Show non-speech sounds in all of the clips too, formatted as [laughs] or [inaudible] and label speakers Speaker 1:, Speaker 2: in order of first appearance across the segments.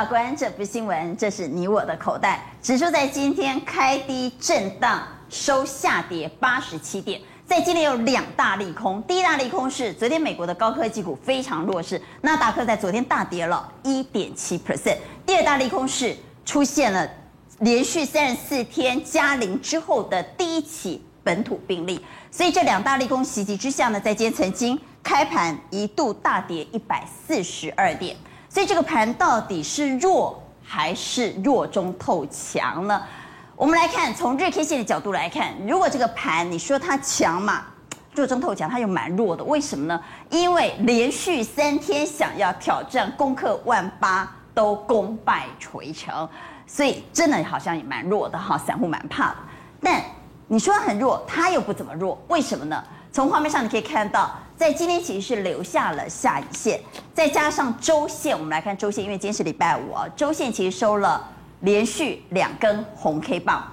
Speaker 1: 法官，这不是新闻，这是你我的口袋。指数在今天开低震荡，收下跌八十七点。在今天有两大利空，第一大利空是昨天美国的高科技股非常弱势，纳达克在昨天大跌了一点七 percent。第二大利空是出现了连续三十四天加零之后的第一起本土病例，所以这两大利空袭击之下呢，在今天曾经开盘一度大跌一百四十二点。所以这个盘到底是弱还是弱中透强呢？我们来看，从日 K 线的角度来看，如果这个盘你说它强嘛，弱中透强，它又蛮弱的。为什么呢？因为连续三天想要挑战攻克万八都功败垂成，所以真的好像也蛮弱的哈，散户蛮怕的。但你说很弱，它又不怎么弱，为什么呢？从画面上你可以看到。在今天其实是留下了下影线，再加上周线，我们来看周线，因为今天是礼拜五啊，周线其实收了连续两根红 K 棒，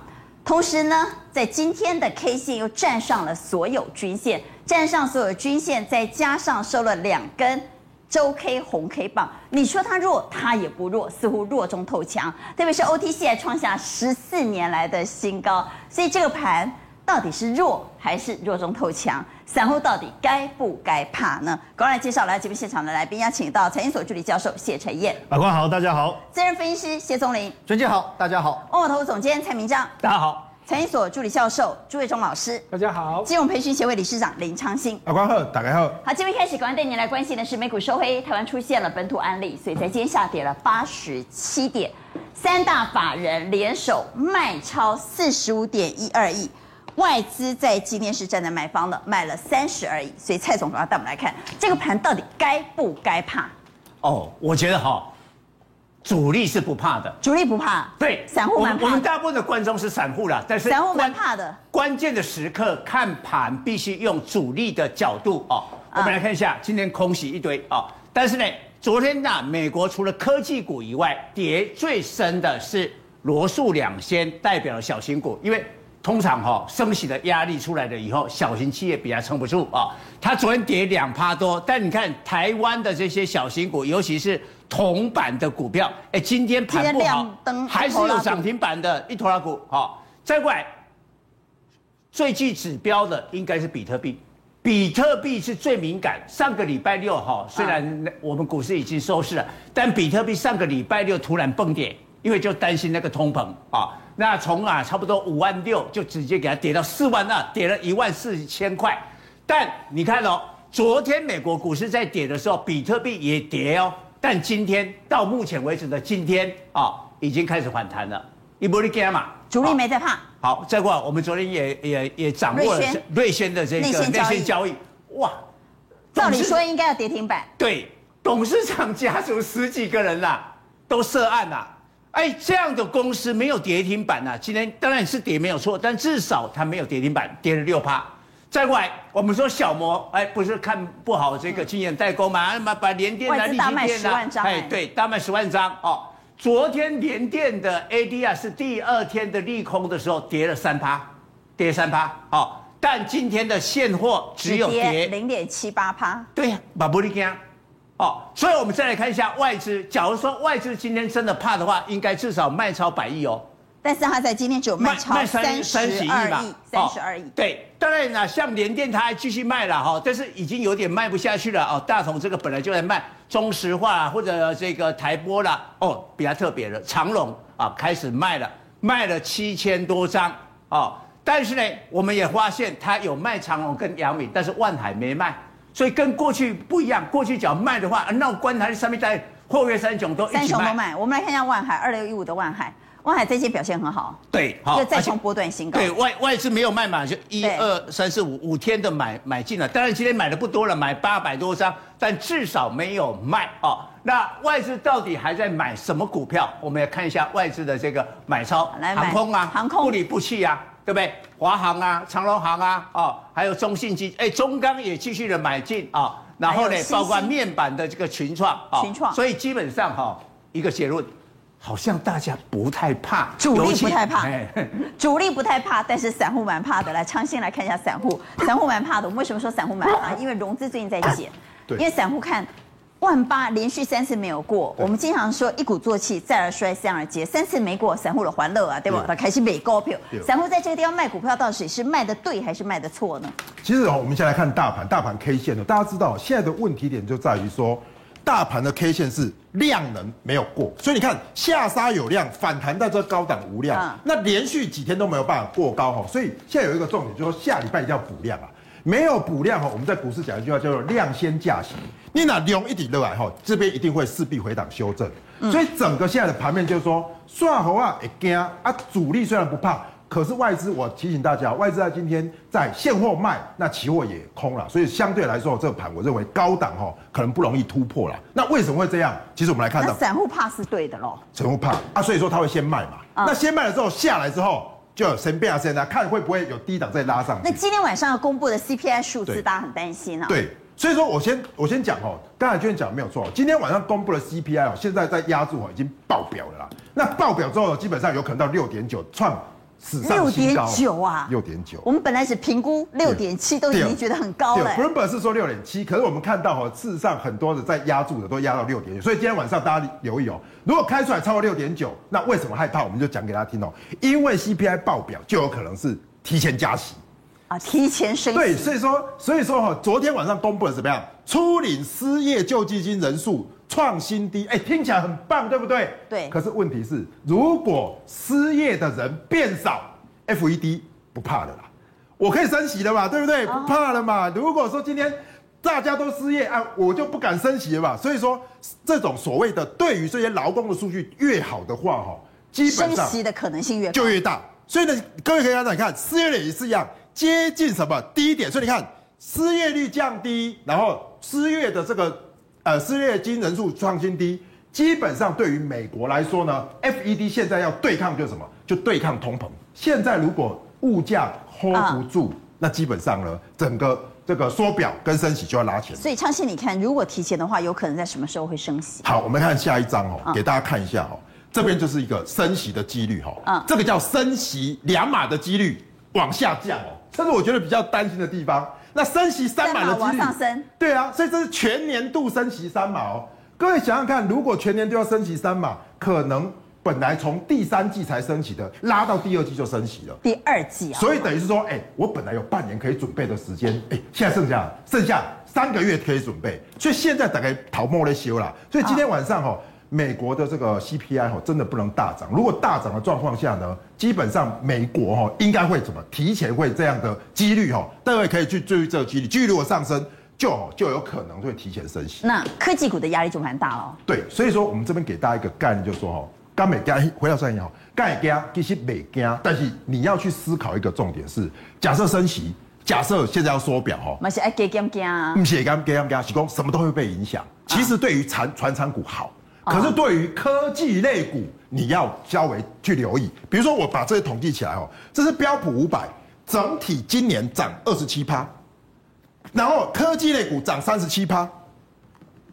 Speaker 1: 同时呢，在今天的 K 线又站上了所有均线，站上所有均线，再加上收了两根周 K 红 K 棒，你说它弱，它也不弱，似乎弱中透强，特别是 OTC 还创下十四年来的新高，所以这个盘。到底是弱还是弱中透强？散户到底该不该怕呢？赶快来介绍来节目现场的来宾，邀请到财经所助理教授谢晨燕，
Speaker 2: 法官好，大家好；
Speaker 1: 资深分析师谢宗林，
Speaker 3: 尊姐好，大家好；
Speaker 1: 万宝投顾总监蔡明章，
Speaker 2: 大家好；
Speaker 1: 财经所助理教授朱伟忠老师，
Speaker 4: 大家好；
Speaker 1: 金融培训协会理事长林昌兴，
Speaker 3: 法官好，大家好。
Speaker 1: 好，节目一开始，赶快带您来关心的是美股收黑，台湾出现了本土案例，所以在今天下跌了八十七点，三大法人联手卖超四十五点一二亿。外资在今天是站在买方的，卖了三十而已。所以蔡总要带我们来看这个盘到底该不该怕？
Speaker 2: 哦，我觉得哈，主力是不怕的，
Speaker 1: 主力不怕，
Speaker 2: 对，
Speaker 1: 散户蛮怕的。
Speaker 2: 我们大部分的观众是散户啦，但是
Speaker 1: 散户蛮怕的。
Speaker 2: 关键的时刻看盘必须用主力的角度哦。我们来看一下，今天空袭一堆哦，但是呢，昨天呐，美国除了科技股以外，跌最深的是罗素两仙，代表了小型股，因为。通常哈升息的压力出来了以后，小型企业比较撑不住啊。它昨天跌两趴多，但你看台湾的这些小型股，尤其是铜板的股票，哎，今天盘不好，还是有涨停板的一坨拉股。好，再过来，最具指标的应该是比特币，比特币是最敏感。上个礼拜六哈，虽然我们股市已经收市了，但比特币上个礼拜六突然崩跌，因为就担心那个通膨啊。那从啊差不多五万六就直接给它跌到四万二，跌了一万四千块。但你看哦，昨天美国股市在跌的时候，比特币也跌哦。但今天到目前为止的今天啊，已经开始反弹了。一波利加嘛，
Speaker 1: 主力没在怕。
Speaker 2: 好，再过来，我们昨天也也也掌握了瑞轩的这个内线交易。哇，
Speaker 1: 照理说应该要跌停板。
Speaker 2: 对，董事长家族十几个人啦，都涉案啦。哎，这样的公司没有跌停板呐、啊，今天当然是跌没有错，但至少它没有跌停板，跌了六趴。再过来，我们说小摩，哎，不是看不好这个晶圆代工嘛，把把联电啊、力积电啊，哎，对，大卖十万张哦。昨天联电的 ADR 是第二天的利空的时候跌了三趴，跌三趴，哦，但今天的现货只有跌
Speaker 1: 零点七八趴。
Speaker 2: 对呀，把玻璃镜。哦，所以我们再来看一下外资。假如说外资今天真的怕的话，应该至少卖超百亿哦。
Speaker 1: 但是他在今天只有卖超三十二亿，三十二亿。
Speaker 2: 对，当然啦，像联电他还继续卖了哈，但是已经有点卖不下去了哦。大同这个本来就在卖，中石化或者这个台玻啦，哦，比较特别的长隆啊开始卖了，卖了七千多张哦。但是呢，我们也发现他有卖长隆跟阳明，但是万海没卖。所以跟过去不一样，过去只要卖的话，那观台上面在货月三雄都一起卖。三雄都卖。
Speaker 1: 我们来看一下万海二六一五的万海，万海最近表现很好。
Speaker 2: 对，
Speaker 1: 好，又再创波段新高。
Speaker 2: 对外外资没有卖嘛，就一二三四五五天的买买进了。当然今天买的不多了，买八百多张，但至少没有卖哦。那外资到底还在买什么股票？我们来看一下外资的这个买超，来航空啊，航空不离不弃啊。对不对？华航啊，长荣航啊，哦，还有中信金，哎，中钢也继续的买进啊、哦，然后呢，包括面板的这个群创，群创，所以基本上哈、哦，一个结论，好像大家不太怕，
Speaker 1: 主力不太怕，[laughs] 主力不太怕，但是散户蛮怕的。来，昌兴来看一下散户，[laughs] 散户蛮怕的。我们为什么说散户蛮怕？[laughs] 因为融资最近在减，因为散户看万八连续三次没有过，我们经常说一鼓作气，再而衰，三而竭，三次没过，散户的欢乐啊，对吧？他开始买股票，散户在这个地方卖股票，到底是卖的对还是卖的错呢？
Speaker 3: 其实哦，我们先来看大盘，大盘 K 线呢，大家知道现在的问题点就在于说，大盘的 K 线是量能没有过，所以你看下杀有量，反弹到这高档无量，那连续几天都没有办法过高哈，所以现在有一个重点，就是说下礼拜一定要补量啊。没有补量哈，我们在股市讲一句话叫做“量先价行”。你那量一点热来哈，这边一定会势必回档修正。所以整个现在的盘面就是说，算好啊，会惊啊，主力虽然不怕，可是外资我提醒大家，外资在今天在现货卖，那期货也空了，所以相对来说，这个盘我认为高档哈可能不容易突破了。那为什么会这样？其实我们来看到，
Speaker 1: 散户怕是对的喽。
Speaker 3: 散户怕啊，所以说他会先卖嘛。那先卖了之后下来之后。就先变啊，先啊，看会不会有低档再拉上。
Speaker 1: 那今天晚上要公布的 CPI 数字，大家很担心啊。
Speaker 3: 对，所以说我先我先讲哦，刚才娟讲没有错，今天晚上公布的 CPI 哦，现在在压住哦，已经爆表了啦。那爆表之后，基本上有可能到六点九创。
Speaker 1: 六点九啊，
Speaker 3: 六点九。
Speaker 1: 我们本来是评估六点七，都已经觉得很高了。
Speaker 3: Bloomberg 是说六点七，可是我们看到哈，事实上很多的在压住的都压到六点九，所以今天晚上大家留意哦，如果开出来超过六点九，那为什么害怕？我们就讲给大家听哦，因为 CPI 爆表就有可能是提前加息
Speaker 1: 啊，提前升息。
Speaker 3: 对，所以说，所以说哈，昨天晚上公布了怎么样？初领失业救济金人数创新低，哎，听起来很棒，对不对？
Speaker 1: 对。
Speaker 3: 可是问题是，如果失业的人变少。FED 不怕的啦，我可以升息的嘛，对不对？不怕了嘛。如果说今天大家都失业啊，我就不敢升息了嘛。所以说，这种所谓的对于这些劳工的数据越好的话，哈，基本上升息
Speaker 1: 的可能性越
Speaker 3: 就越大。所以呢，各位可以看到，你看失业率也是一样，接近什么低点。所以你看失业率降低，然后失业的这个呃失业金人数创新低，基本上对于美国来说呢，FED 现在要对抗就是什么？就对抗通膨。现在如果物价 hold 不住，那基本上呢，整个这个缩表跟升息就要拉起来。
Speaker 1: 所以昌信，你看，如果提前的话，有可能在什么时候会升息？
Speaker 3: 好，我们看下一张哦，给大家看一下哦，这边就是一个升息的几率哈，嗯，这个叫升息两码的几率往下降哦，这是我觉得比较担心的地方。那升息三码的几率
Speaker 1: 上升，
Speaker 3: 对啊，所以这是全年度升息三码哦。各位想想看，如果全年都要升息三码，可能。本来从第三季才升息的，拉到第二季就升息了。
Speaker 1: 第二季啊，
Speaker 3: 所以等于是说，哎、欸，我本来有半年可以准备的时间，哎、欸，现在剩下剩下三个月可以准备，所以现在大概逃莫了休了。所以今天晚上哈，美国的这个 CPI 哈，真的不能大涨。如果大涨的状况下呢，基本上美国哈应该会怎么提前会这样的几率哈，大家可以去注意这个几率，几率如果上升，就就有可能会提前升息。
Speaker 1: 那科技股的压力就蛮大了。
Speaker 3: 对，所以说我们这边给大家一个概念，就是说哈。刚美加，回到上也好，刚也惊，其实没惊。但是你要去思考一个重点是：假设升息，假设现在要缩表，哈，
Speaker 1: 不是爱惊惊惊啊，
Speaker 3: 不是惊惊惊，是讲什么都会被影响。其实对于传传产股好，可是对于科技类股，你要稍微去留意。比如说，我把这些统计起来，哦，这是标普五百，整体今年涨二十七趴，然后科技类股涨三十七趴，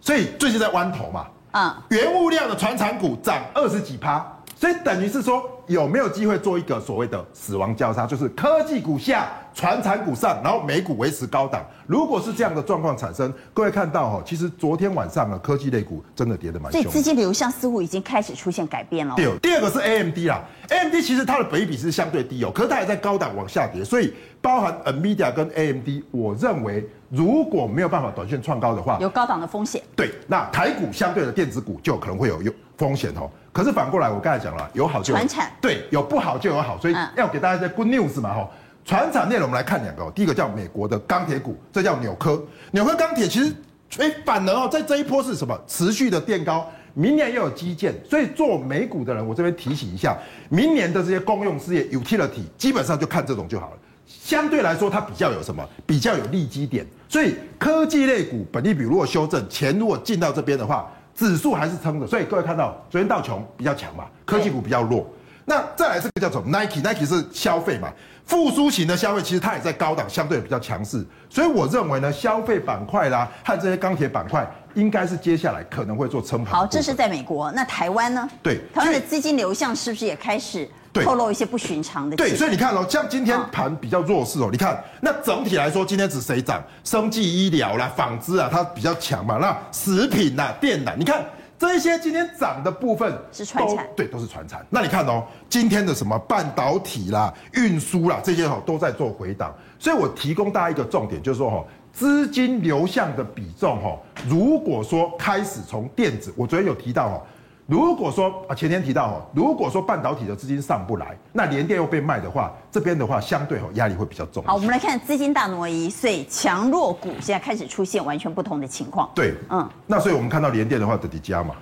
Speaker 3: 所以最近在弯头嘛。啊，原物料的传产股涨二十几趴，所以等于是说有没有机会做一个所谓的死亡交叉，就是科技股下，传产股上，然后美股维持高档。如果是这样的状况产生，各位看到哈，其实昨天晚上呢科技类股真的跌得蛮凶。
Speaker 1: 所以资金流向似乎已经开始出现改变了。
Speaker 3: 对，第二个是 AMD 啦，AMD 其实它的本益比是相对低哦，可是它也在高档往下跌，所以包含 NVIDIA 跟 AMD，我认为如果没有办法短线创高的话，
Speaker 1: 有高档的风险。
Speaker 3: 对，那台股相对的电子股就可能会有有风险哦。可是反过来，我刚才讲了，有好就有对，有不好就有好，所以要给大家一些 good news 嘛哈。传产内容，我们来看两个。第一个叫美国的钢铁股，这叫纽科。纽科钢铁其实，哎，反而哦，在这一波是什么？持续的垫高，明年又有基建，所以做美股的人，我这边提醒一下，明年的这些公用事业 utility，基本上就看这种就好了。相对来说，它比较有什么？比较有利基点。所以科技类股本地比如果修正，钱如果进到这边的话，指数还是撑的。所以各位看到，昨天道琼比较强嘛，科技股比较弱。那再来这个叫做 Nike，Nike 是消费嘛，复苏型的消费，其实它也在高档，相对比较强势，所以我认为呢，消费板块啦和这些钢铁板块应该是接下来可能会做撑盘。
Speaker 1: 好，这是在美国，那台湾呢？
Speaker 3: 对，
Speaker 1: 台湾的资金流向是不是也开始透露一些不寻常的？
Speaker 3: 对，所以你看哦，像今天盘比较弱势哦，你看那整体来说，今天指谁涨？生技医疗啦、纺织啊，它比较强嘛。那食品呐、电缆，你看。这些今天涨的部分
Speaker 1: 是传产，
Speaker 3: 对，都是传产。那你看哦，今天的什么半导体啦、运输啦，这些哈都在做回档。所以我提供大家一个重点，就是说哈，资金流向的比重哈，如果说开始从电子，我昨天有提到哈。如果说啊，前天提到哈，如果说半导体的资金上不来，那联电又被卖的话，这边的话相对哈压力会比较重。
Speaker 1: 好，我们来看资金大挪移，所以强弱股现在开始出现完全不同的情况。
Speaker 3: 对，嗯，那所以我们看到联电的话的底加嘛，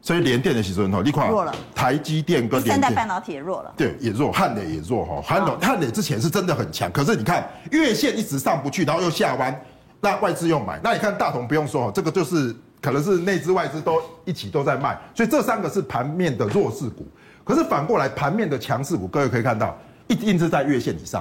Speaker 3: 所以联电的其实很好，你看
Speaker 1: 弱了，
Speaker 3: 台积电跟
Speaker 1: 三代半导体也弱了，
Speaker 3: 对，也弱，汉磊也弱哈，汉磊汉磊之前是真的很强，可是你看月线一直上不去，然后又下弯，那外资又买，那你看大同不用说哈，这个就是。可能是内资外资都一起都在卖，所以这三个是盘面的弱势股。可是反过来，盘面的强势股，各位可以看到，一定是在月线以上。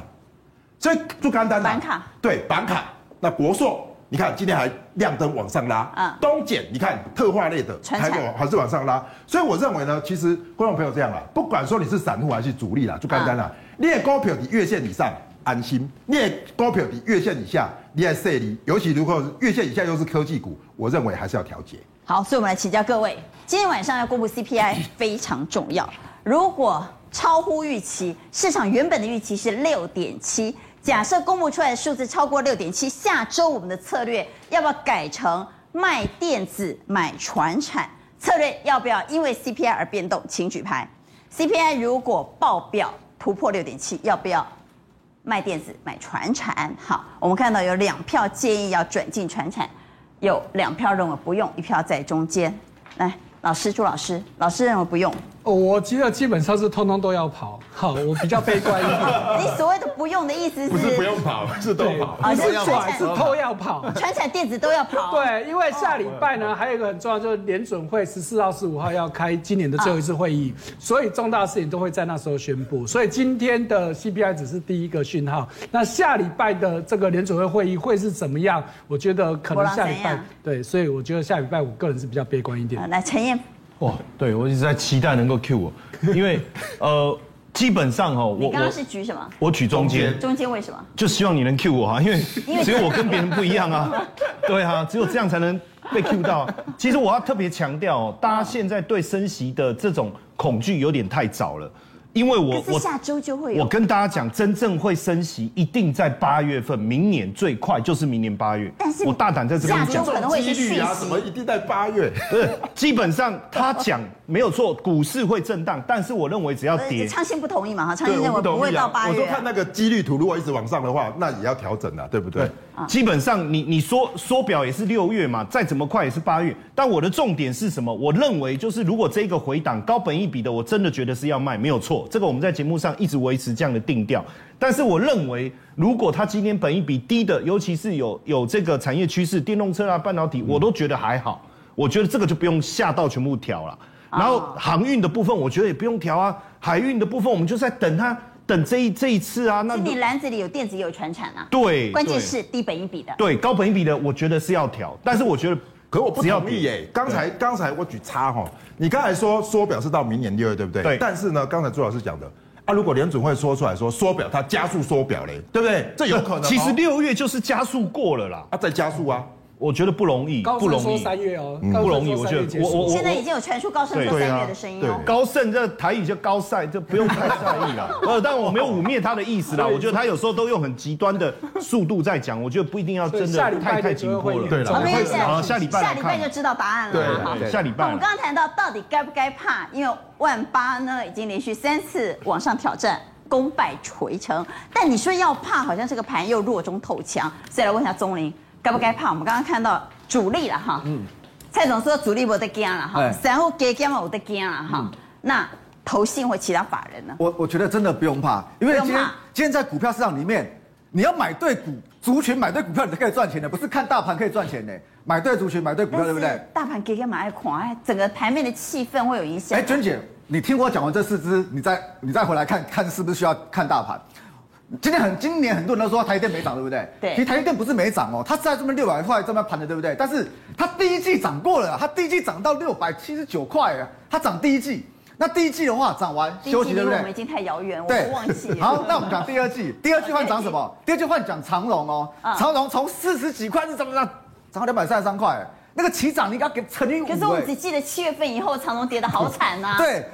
Speaker 3: 所以就简单的
Speaker 1: 板卡，对
Speaker 3: 板卡。那国硕，你看今天还亮灯往上拉。啊。东碱，你看特化类的，还有还是往上拉。所以我认为呢，其实观众朋友这样啊，不管说你是散户还是主力啦，就简单啦，你的股票你月线以上。安心，你的股票的月线以下，你还设离，尤其如果月线以下又是科技股，我认为还是要调节。
Speaker 1: 好，所以我们来请教各位，今天晚上要公布 CPI [laughs] 非常重要。如果超乎预期，市场原本的预期是六点七，假设公布出来的数字超过六点七，下周我们的策略要不要改成卖电子买船产？策略要不要因为 CPI 而变动？请举牌。CPI 如果爆表突破六点七，要不要？卖电子买船产，好，我们看到有两票建议要转进船产，有两票认为不用，一票在中间。来，老师朱老师，老师认为不用。
Speaker 4: 我觉得基本上是通通都要跑。好，我比较悲观一点。[laughs]
Speaker 1: 你所谓的不用的意思是？
Speaker 3: 不是不用跑，是都跑。
Speaker 1: 啊，是传
Speaker 4: 是都要跑。
Speaker 1: 传产电子都要跑。
Speaker 4: 对，因为下礼拜呢，还有一个很重要，就是联准会十四号、十五号要开今年的最后一次会议，所以重大事情都会在那时候宣布。所以今天的 CPI 只是第一个讯号。那下礼拜的这个联准会会议会是怎么样？我觉得可能下礼拜。对，所以我觉得下礼拜我个人是比较悲观一点。
Speaker 1: 来，陈彦。
Speaker 5: 哇，对我一直在期待能够 Q 我，因为 [laughs] 呃，基本上哈，我
Speaker 1: 你刚刚是举什么？
Speaker 5: 我举中间，
Speaker 1: 中间为什么？
Speaker 5: 就希望你能 Q 我哈，因为 [laughs] 只有我跟别人不一样啊，[laughs] 对啊，只有这样才能被 Q 到。其实我要特别强调哦，大家现在对升息的这种恐惧有点太早了。因为我我
Speaker 1: 下周就会有，
Speaker 5: 我跟大家讲，真正会升息一定在八月份，明年最快就是明年八月。
Speaker 1: 但是
Speaker 5: 我大胆在这边讲，
Speaker 1: 可能会是
Speaker 3: 几率啊，什么一定在八月？
Speaker 5: 对，[laughs] 基本上他讲没有错，股市会震荡，但是我认为只要跌，
Speaker 1: 昌信不同意嘛哈，昌信认为不会到八月。
Speaker 3: 我说看那个几率图，如果一直往上的话，那也要调整啊，对不对？对
Speaker 5: 基本上你你说缩表也是六月嘛，再怎么快也是八月。但我的重点是什么？我认为就是如果这个回档高本一比的，我真的觉得是要卖，没有错。这个我们在节目上一直维持这样的定调。但是我认为，如果它今天本一比低的，尤其是有有这个产业趋势，电动车啊、半导体，我都觉得还好。我觉得这个就不用下到全部调了。然后航运的部分，我觉得也不用调啊。海运的部分，我们就在等它。等这一这一次啊，那
Speaker 1: 你篮子里有电子也有传产啊。
Speaker 5: 对，
Speaker 1: 关键是低本一比的。
Speaker 5: 对，高本一比的，我觉得是要调，但是我觉得，
Speaker 3: 可我不同意耶。刚才刚才我举叉哈，你刚才说缩表是到明年六月，对不对？
Speaker 5: 对。
Speaker 3: 但是呢，刚才朱老师讲的啊，如果联准会说出来说缩表，它加速缩表嘞，对不对？这有可能。
Speaker 5: 其实六月就是加速过了啦，
Speaker 3: 啊，再加速啊。
Speaker 5: 我觉得不容易，不容易。
Speaker 4: 三月哦，
Speaker 5: 不容易。我觉得我我
Speaker 1: 现在已经有传出高盛说三月的声音哦。
Speaker 5: 高盛这台语叫高赛，就不用太在意了。[laughs] 呃，但我没有污蔑他的意思啦。我觉得他有时候都用很极端的速度在讲，我觉得不一定要真的太太紧迫了。
Speaker 3: 对了，
Speaker 1: 好，
Speaker 5: 下礼拜
Speaker 1: 下礼拜就知道答案了。
Speaker 5: 对，下礼拜。
Speaker 1: 我们刚刚谈到到底该不该怕，因为万八呢已经连续三次往上挑战，功败垂成。但你说要怕，好像这个盘又弱中透强。所以来问一下宗霖，该不该怕？我们刚刚看到。主力了哈，嗯，蔡总说主力没得惊了哈，散户加减嘛有得惊了哈。那投信或其他法人呢？
Speaker 6: 我我觉得真的不用怕，因为今天今天在股票市场里面，你要买对股族群，买对股票你才可以赚钱的，不是看大盘可以赚钱的。买对族群，买对股票，对不对？
Speaker 1: 大盘加减嘛爱看，哎，整个盘面的气氛会有影响。
Speaker 6: 哎，娟姐，你听我讲完这四支，你再你再回来看看是不是需要看大盘？今天很今年很多人都说台积电没涨，对不对？
Speaker 1: 对。
Speaker 6: 其实台积电不是没涨哦，它是在这边六百块这边盘的，对不对？但是它第一季涨过了，它第一季涨到六百七十九块啊，它涨第一季。那第一季的话涨完休息，对不对？
Speaker 1: 我们已经太遥远，我都忘记了。[laughs]
Speaker 6: 好，那我们讲第二季，第二季换涨什么？[laughs] 第二季换讲长荣哦，长荣从四十几块是怎么涨，涨到两百三十三块，那个起涨你应该给乘以五。
Speaker 1: 可是我只记得七月份以后长隆跌得好惨呐。
Speaker 6: 对。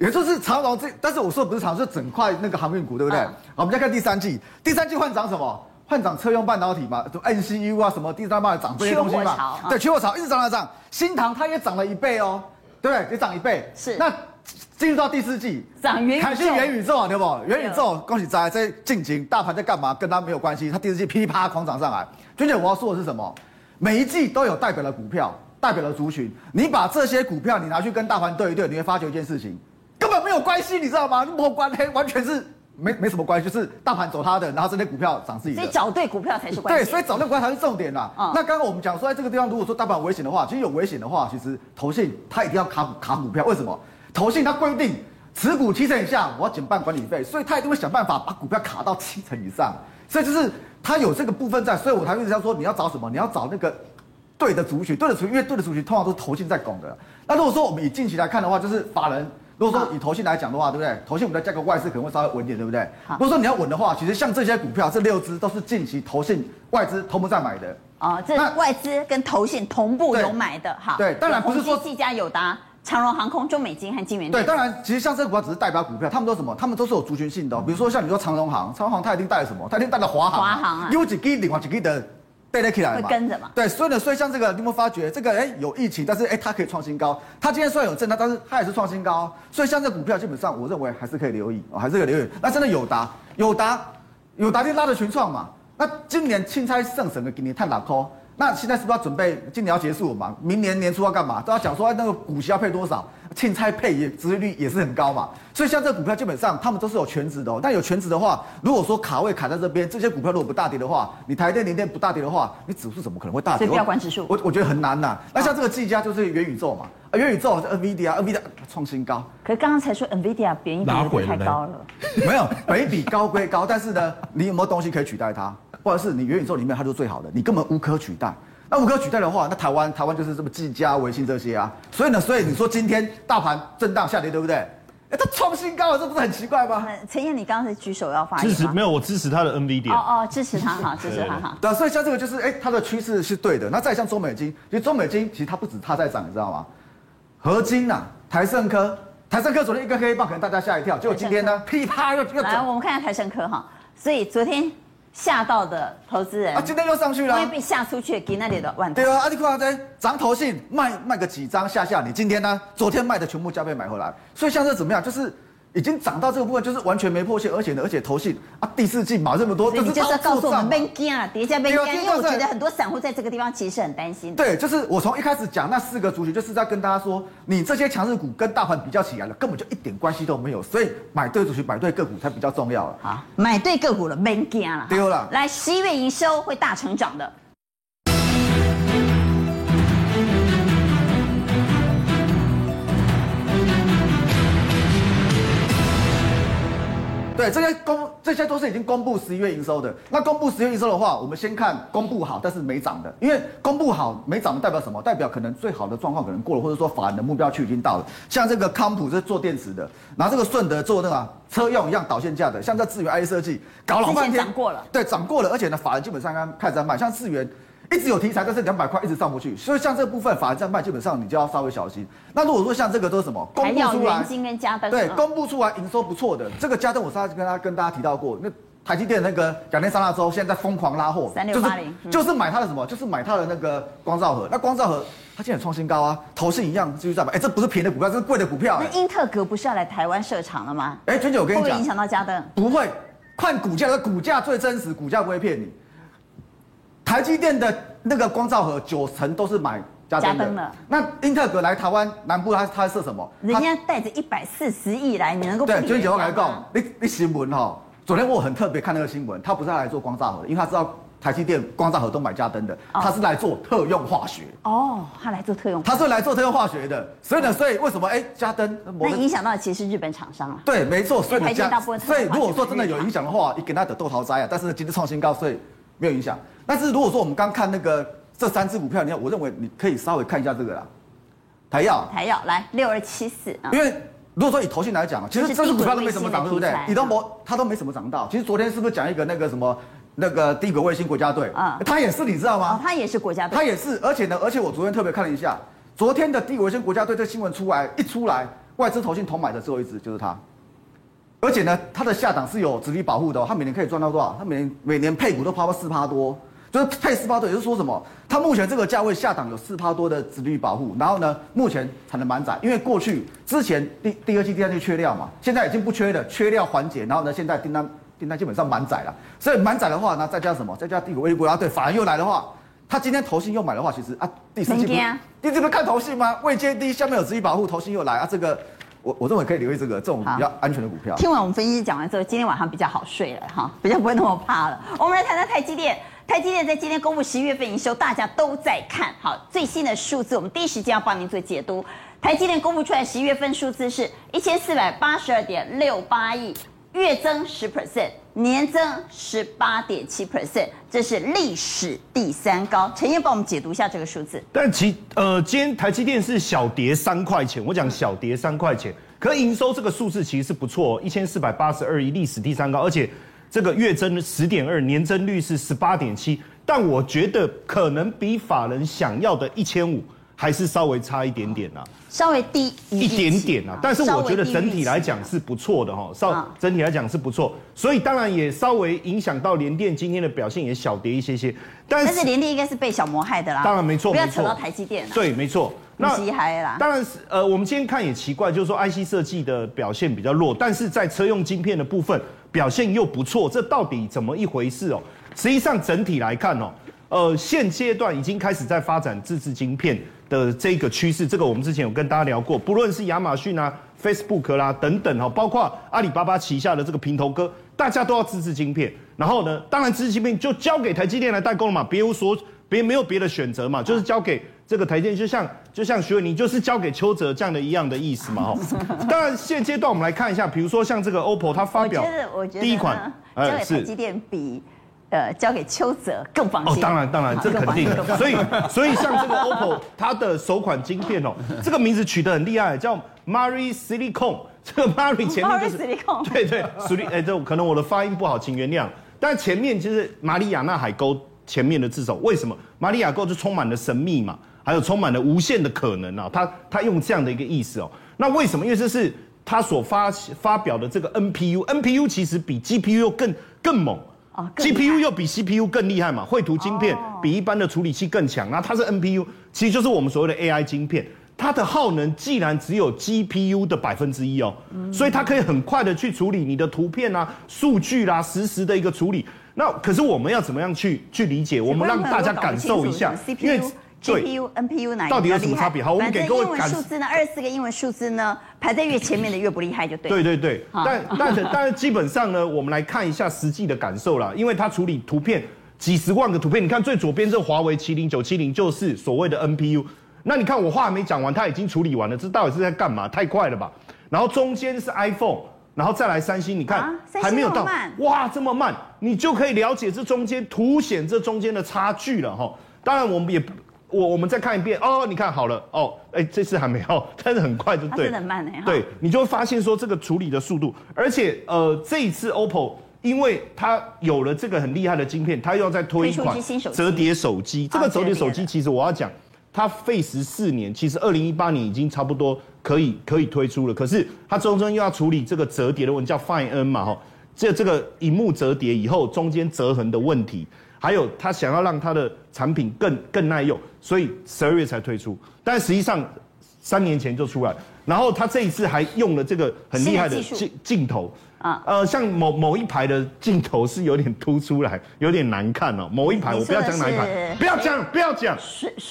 Speaker 6: 也就是长荣这，但是我说的不是长荣，是整块那个航运股，对不对？好、嗯，我们再看第三季，第三季换涨什么？换涨车用半导体嘛，就 NCU 啊什么，第三季涨这些东西嘛。对，缺货潮一直涨涨涨，新塘它也涨了一倍哦，对不对？也涨一倍。
Speaker 1: 是。
Speaker 6: 那进入到第四季，
Speaker 1: 涨元宇宙，
Speaker 6: 元宇宙啊，对不？元宇宙，恭喜在在进行，大盘在干嘛？跟它没有关系，它第四季噼里啪啦狂涨上来。娟姐，我要说的是什么？每一季都有代表的股票，代表的族群，你把这些股票你拿去跟大盘对一对，你会发觉一件事情。根本没有关系，你知道吗？没有关系，完全是没没什么关系，就是大盘走它的，然后这些股票涨自己的。
Speaker 1: 所以找对股票才是关系。
Speaker 6: 对，所以找对股票才是重点啦。嗯、那刚刚我们讲说，在这个地方，如果说大盘危险的话，其实有危险的话，其实投信它一定要卡股卡股票。为什么？投信它规定持股七成以下，我要减半管理费，所以它一定会想办法把股票卡到七成以上。所以就是它有这个部分在，所以我才一直要说，你要找什么？你要找那个对的族群，对的族群，因为对的族群通常都是投信在拱的。那如果说我们以近期来看的话，就是法人。如果说以投信来讲的话，对不对？投信我们的价格外资可能会稍微稳点，对不对？如果说你要稳的话，其实像这些股票，这六只都是近期投信外资同步在买的。
Speaker 1: 哦，这外资跟投信同步有买的哈。
Speaker 6: 对，当然不是说
Speaker 1: 技嘉、友达、长荣航空、中美金和金圆。
Speaker 6: 对，当然其实像这个股票只是代表股票，他们都什么？他们都是有族群性的。比如说像你说长荣航，长荣航它一定带了什么？它一定带了华航。
Speaker 1: 华航啊。
Speaker 6: 有几个另外几个的。带得起来嘛？
Speaker 1: 会跟着嘛？
Speaker 6: 对，所以呢，所以像这个，你有没有发觉这个？哎，有疫情，但是哎，它可以创新高。它今天虽然有震荡，但是它也是创新高。所以像这股票，基本上我认为还是可以留意哦，还是可以留意。那真的有达，有达，有达就拉着群创嘛。那今年钦差圣神的？给你探哪抠？那现在是不是要准备？今年要结束了嘛？明年年初要干嘛？都要讲说那个股息要配多少？凊彩配也殖利率也是很高嘛。所以像这个股票基本上他们都是有全值的哦。但有全值的话，如果说卡位卡在这边，这些股票如果不大跌的话，你台电、联电不大跌的话，你指数怎么可能会大跌？
Speaker 1: 所以不要管指数。
Speaker 6: 我我觉得很难呐。那像这个技嘉就是元宇宙嘛，啊元宇宙 NVIDIA，NVIDIA 创新高。
Speaker 1: 可是刚刚才说 NVIDIA 贬值太高了。[laughs]
Speaker 6: 没有，本益比高归高，但是呢，你有没有东西可以取代它？或者是你元宇宙里面它就是最好的，你根本无可取代。那无可取代的话，那台湾台湾就是这么技嘉、微信这些啊。所以呢，所以你说今天大盘震荡下跌，对不对？哎，它创新高了，这不是很奇怪吗？[laughs]
Speaker 1: 陈燕，你刚刚是举手要发言吗？
Speaker 5: 支持没有，我支持他的 NVIDIA。
Speaker 1: 哦哦，支持他哈，[laughs] 支持他哈。
Speaker 6: 对，所以像这个就是，哎，它的趋势是对的。那再像中美金，其实中美金其实它不止它在涨，你知道吗？合金呐，台盛科，台盛科昨天一根黑棒，可能大家吓一跳，结果今天呢，噼啪又又
Speaker 1: 来，我们看一下台盛科哈。所以昨天。吓到的投资人
Speaker 6: 啊，今天又上去了，
Speaker 1: 因为被吓出去，给那里的万。
Speaker 6: 对啊，阿里库在涨投信卖卖个几张吓吓你，今天呢，昨天卖的全部加倍买回来，所以像这怎么样，就是。已经涨到这个部分，就是完全没破线，而且呢，而且投信啊，第四季买这么多，
Speaker 1: 就是要告诉我们别惊啊，跌价别惊，因为我觉得很多散户在这个地方其实是很担心的。
Speaker 6: 对，就是我从一开始讲那四个族群，就是在跟大家说，你这些强势股跟大盘比较起来了，根本就一点关系都没有，所以买对族群、买对个股才比较重要了。
Speaker 1: 好，买对个股了，别惊了。
Speaker 6: 丢了。
Speaker 1: 来，十一月营收会大成长的。
Speaker 6: 对，这些公这些都是已经公布十一月营收的。那公布十一月营收的话，我们先看公布好但是没涨的，因为公布好没涨的代表什么？代表可能最好的状况可能过了，或者说法人的目标区已经到了。像这个康普是做电池的，拿这个顺德做那个车用一样导线架的，像这智源 IC 设计搞老半天
Speaker 1: 涨过了，
Speaker 6: 对，涨过了，而且呢，法人基本上刚开始在卖，像智原。一直有题材，但是两百块一直上不去，所以像这部分法人在卖，基本上你就要稍微小心。那如果说像这个都是什么？公布出来，
Speaker 1: 跟加登
Speaker 6: 对，公布出来营收不错的，这个加登我上次跟大家跟大家提到过，那台积电那个两天三大周现在在疯狂拉货，
Speaker 1: 三六八零，
Speaker 6: 就是买它的什么？就是买它的那个光照盒。那光照盒它现在创新高啊，投信一样继续在买。哎，这不是便宜的股票，这是贵的股票。
Speaker 1: 那英特格不是要来台湾设厂了吗？
Speaker 6: 哎，娟姐我跟你讲，
Speaker 1: 会不会影响到嘉登？
Speaker 6: 不会，看股价，的股价最真实，股价不会骗你。台积电的那个光照盒九成都是买加登的。那英特格来台湾南部他，他他设什么？
Speaker 1: 人家带着一百四十亿来，你能够
Speaker 6: 对？娟姐我来讲，你你新闻哈，昨天我很特别看那个新闻，他不是要来做光照盒，因为他知道台积电光照盒都买加登的，他是来做特用化学。
Speaker 1: 哦，他来做特用，
Speaker 6: 他是来做特用化学的。所以呢，所以为什么哎加登
Speaker 1: 那影响到其实是日本厂商啊？
Speaker 6: 对，没错。所以
Speaker 1: 台积大部分，
Speaker 6: 所以如果说真的有影响的话，你给他的豆桃灾啊。但是今天创新高，所以没有影响。但是如果说我们刚看那个这三只股票，你看，我认为你可以稍微看一下这个啦。台药，
Speaker 1: 台药来六二七四啊。
Speaker 6: 因为如果说以投信来讲，其实这只股票都没什么涨，对不对？你都没，它都没什么涨到。其实昨天是不是讲一个那个什么那个低轨卫星国家队啊？它也是，你知道吗？
Speaker 1: 它也是国家队，
Speaker 6: 它也是。而且呢，而且我昨天特别看了一下，昨天的低轨卫星国家队这新闻出来一出来，外资投信同买的最后一只就是它。而且呢，它的下档是有殖利保护的，它每年可以赚到多少？它每年每年配股都抛到四趴多。就是配四趴多，也就是说什么？它目前这个价位下档有四趴多的殖利保护，然后呢，目前产能满载，因为过去之前第第二季、第三季缺料嘛，现在已经不缺了，缺料缓解，然后呢，现在订单订单基本上满载了，所以满载的话，那再加什么？再加第五位国家队法人又来的话，他今天投信又买的话，其实啊，第四季不，你这边看投信吗？未接低，下面有殖利保护，投信又来啊，这个我我认为可以留意这个这种比较安全的股票。
Speaker 1: 听完我们分析师讲完之后，今天晚上比较好睡了哈，比较不会那么怕了。我们来谈谈台积电。台积电在今天公布十一月份营收，大家都在看好最新的数字，我们第一时间要帮您做解读。台积电公布出来十一月份数字是一千四百八十二点六八亿，月增十 percent，年增十八点七 percent，这是历史第三高。陈彦帮我们解读一下这个数字。
Speaker 5: 但其呃，今天台积电是小跌三块钱，我讲小跌三块钱，可营收这个数字其实是不错，一千四百八十二亿，历史第三高，而且。这个月增十点二，年增率是十八点七，但我觉得可能比法人想要的一千五还是稍微差一点点啊，
Speaker 1: 稍微低一
Speaker 5: 点点啊。但是我觉得整体来讲是不错的哈，稍整体来讲是不错，所以当然也稍微影响到联电今天的表现也小跌一些些。但是
Speaker 1: 联电应该是被小摩害的啦，
Speaker 5: 当然没错，
Speaker 1: 不要扯到台积电。
Speaker 5: 对，没错。那
Speaker 1: 啦
Speaker 5: 当然是呃，我们今天看也奇怪，就是说 IC 设计的表现比较弱，但是在车用晶片的部分。表现又不错，这到底怎么一回事哦？实际上整体来看哦，呃，现阶段已经开始在发展自制晶片的这个趋势，这个我们之前有跟大家聊过，不论是亚马逊啊、Facebook 啦等等哈，包括阿里巴巴旗下的这个平头哥，大家都要自制晶片。然后呢，当然自制晶片就交给台积电来代工了嘛，别无所别没有别的选择嘛，就是交给。这个台积电就像就像徐伟宁就是交给邱泽这样的一样的意思嘛哈。[laughs] 当然现阶段我们来看一下，比如说像这个 OPPO 它发表第一款，
Speaker 1: 交给台积电比呃交给邱泽更放心。
Speaker 5: 哦，当然当然这肯定的。所以所以像这个 OPPO 它的首款晶片哦，这个名字取得很厉害，叫 Mari Silicon。这个 Mari 前面就是
Speaker 1: Silicon
Speaker 5: 对对，Silicon 哎，这可能我的发音不好，请原谅。但前面就是马里亚纳海沟前面的字首，为什么马里亚沟就充满了神秘嘛？还有充满了无限的可能啊！他他用这样的一个意思哦。那为什么？因为这是他所发发表的这个 NPU，NPU 其实比 GPU 更更猛，GPU 又比 CPU 更厉害嘛。绘图晶片比一般的处理器更强，那它是 NPU，其实就是我们所谓的 AI 晶片。它的耗能既然只有 GPU 的百分之一哦，所以它可以很快的去处理你的图片啊、数据啦、实时的一个处理。那可是我们要怎么样去去理解？我们让大家感受一下，因为。
Speaker 1: GPU、NPU 哪一个
Speaker 5: 到底有什么差别？好，我们给各位
Speaker 1: 数字呢，二十四个英文数字呢，排在越前面的越不厉害，就对。
Speaker 5: 对对对，但但是 [laughs] 但是基本上呢，我们来看一下实际的感受啦，因为它处理图片几十万个图片，你看最左边这华为麒麟九七零就是所谓的 NPU，那你看我话还没讲完，它已经处理完了，这到底是在干嘛？太快了吧！然后中间是 iPhone，然后再来三星，你看、啊、还没有到，哇，这么慢，你就可以了解这中间凸显这中间的差距了哈。当然我们也。我我们再看一遍。哦，你看好了。哦，哎，这次还没有，但是很快就对，
Speaker 1: 真的很慢哎，
Speaker 5: 对，你就会发现说这个处理的速度，而且呃，这一次 OPPO 因为它有了这个很厉害的晶片，它又要再推一款折叠手机，这个折叠手机其实我要讲，它费时四年，其实二零一八年已经差不多可以可以推出了，可是它中间又要处理这个折叠的问题，叫 Fine N 嘛哈，这这个荧幕折叠以后中间折痕的问题。还有他想要让他的产品更更耐用，所以十二月才推出，但实际上三年前就出来。然后他这一次还用了这个很厉害的镜镜头啊，呃，像某某一排的镜头是有点凸出来，有点难看哦。某一排我不要讲哪一排，不要讲不要讲，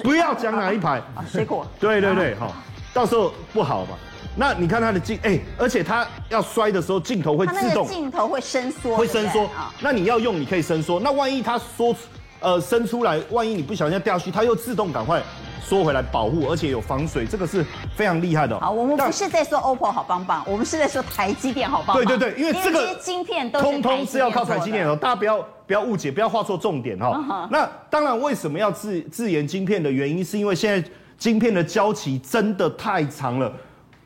Speaker 5: 不要讲哪一排
Speaker 1: 啊，水果。
Speaker 5: 对对对，好，到时候不好嘛。那你看它的镜，哎、欸，而且它要摔的时候，镜头会自动，
Speaker 1: 镜头会伸缩，
Speaker 5: 会伸缩。那你要用，你可以伸缩。那万一它缩呃伸出来，万一你不小心掉下去，它又自动赶快缩回来保护，而且有防水，这个是非常厉害的。
Speaker 1: 好，我们不是在说 OPPO 好棒棒，我们是在说台积电好棒棒。
Speaker 5: 对对对，因为这个
Speaker 1: 晶片都
Speaker 5: 通通是要靠台积电的，大家不要不要误解，不要画错重点哈。Uh huh. 那当然，为什么要自自研晶片的原因，是因为现在晶片的交期真的太长了。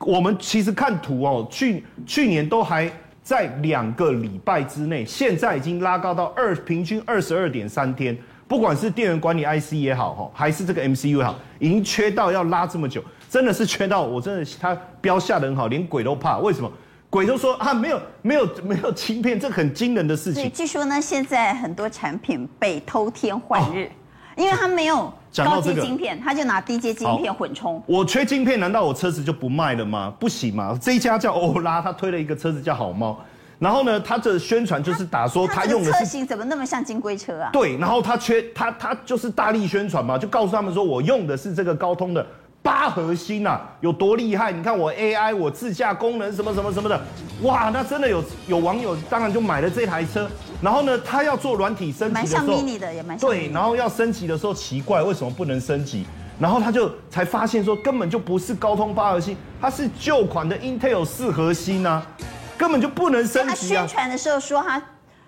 Speaker 5: 我们其实看图哦，去去年都还在两个礼拜之内，现在已经拉高到二平均二十二点三天。不管是电源管理 IC 也好，哈，还是这个 MCU 也好，已经缺到要拉这么久，真的是缺到我真的他标下的很好，连鬼都怕。为什么？鬼都说啊，没有没有没有芯片，这很惊人的事情。
Speaker 1: 据说呢，现在很多产品被偷天换日，哦、因为它没有高阶晶片，他、就拿低阶晶片混充。
Speaker 5: 我缺晶片，难道我车子就不卖了吗？不行吗？这一家叫欧拉，他推了一个车子叫好猫。然后呢，他的宣传就是打说他用的
Speaker 1: 车型怎么那么像金龟车啊？
Speaker 5: 对，然后他缺他他就是大力宣传嘛，就告诉他们说我用的是这个高通的八核心啊，有多厉害？你看我 AI，我自驾功能什么什么什么的，哇，那真的有有网友当然就买了这台车。然后呢，他要做软体升级的时候，蛮像
Speaker 1: mini 的，也蛮像。
Speaker 5: 对，然后要升级的时候奇怪，为什么不能升级？然后他就才发现说根本就不是高通八核心，它是旧款的 Intel 四核心啊。根本就不能升级啊！
Speaker 1: 他宣传的时候说它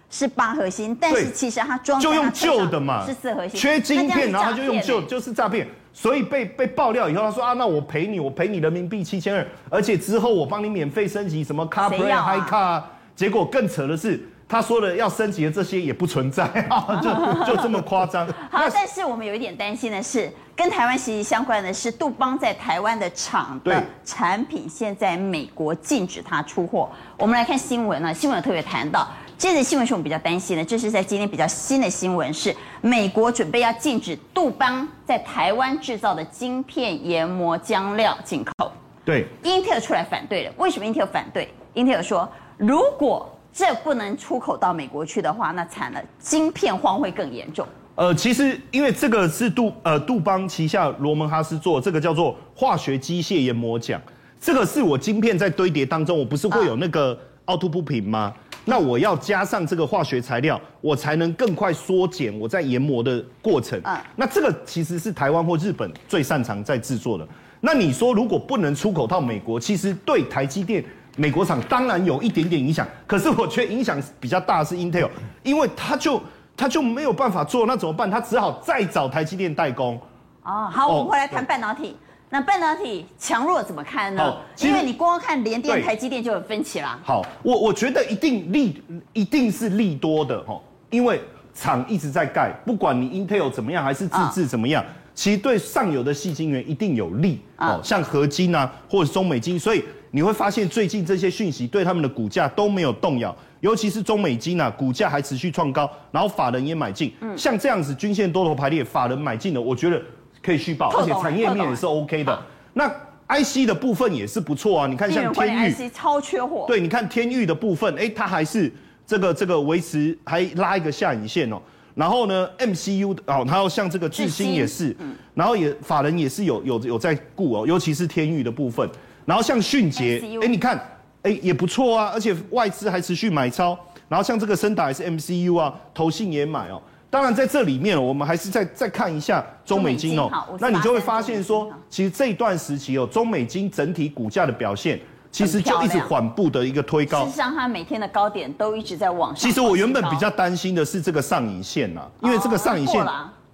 Speaker 1: 是八核心，但是其实它装
Speaker 5: 就用旧的嘛，
Speaker 1: 是四核心，
Speaker 5: 缺晶片，然后他就用旧，就是诈骗。所以被被爆料以后，他说啊，那我赔你，我赔你人民币七千二，而且之后我帮你免费升级什么 CarPlay、啊、High Car。结果更扯的是。他说的要升级的这些也不存在啊，[laughs] 就就这么夸张。
Speaker 1: 好，但是我们有一点担心的是，跟台湾息息相关的是，杜邦在台湾的厂的产品现在美国禁止它出货。我们来看新闻呢，新闻有特别谈到，这则新闻是我们比较担心的，这是在今天比较新的新闻，是美国准备要禁止杜邦在台湾制造的晶片研磨浆料进口。
Speaker 5: 对
Speaker 1: ，Intel 出来反对了，为什么 Intel 反对？Intel 说，如果这不能出口到美国去的话，那惨了，晶片荒会更严重。
Speaker 5: 呃，其实因为这个是杜呃杜邦旗下罗门哈斯做，这个叫做化学机械研磨奖，这个是我晶片在堆叠当中，我不是会有那个凹凸不平吗？嗯、那我要加上这个化学材料，我才能更快缩减我在研磨的过程。嗯，那这个其实是台湾或日本最擅长在制作的。那你说如果不能出口到美国，其实对台积电。美国厂当然有一点点影响，可是我觉得影响比较大的是 Intel，因为它就他就没有办法做，那怎么办？他只好再找台积电代工。
Speaker 1: 哦，好，我们回来谈半导体。那半导体强弱怎么看呢？因为你光看联电、台积电就有分歧啦。
Speaker 5: 好，我我觉得一定利一定是利多的哈，因为厂一直在盖，不管你 Intel 怎么样，还是自制怎么样，其实对上游的细晶圆一定有利哦，像合金啊，或者中美金，所以。你会发现最近这些讯息对他们的股价都没有动摇，尤其是中美金啊，股价还持续创高，然后法人也买进，嗯，像这样子均线多头排列，法人买进的，我觉得可以续报，而且产业面也是 OK 的。那 IC 的部分也是不错啊，你看像天域
Speaker 1: ，IC 超缺货，
Speaker 5: 对，你看天域的部分，哎，它还是这个这个维持，还拉一个下影线哦。然后呢，MCU 哦，它要像这个智新也是，嗯，然后也法人也是有有有在顾哦，尤其是天域的部分。然后像迅捷，哎，你看，哎，也不错啊，而且外资还持续买超。然后像这个升达也是 MCU 啊，投信也买哦。当然在这里面，我们还是再再看一下中美金哦。那你就会发现说，其实这一段时期哦，中美金整体股价的表现，其实就一直缓步的一个推高。
Speaker 1: 事实上，它每天的高点都一直在往上。
Speaker 5: 其实我原本比较担心的是这个上影线呐，因为这个上影线。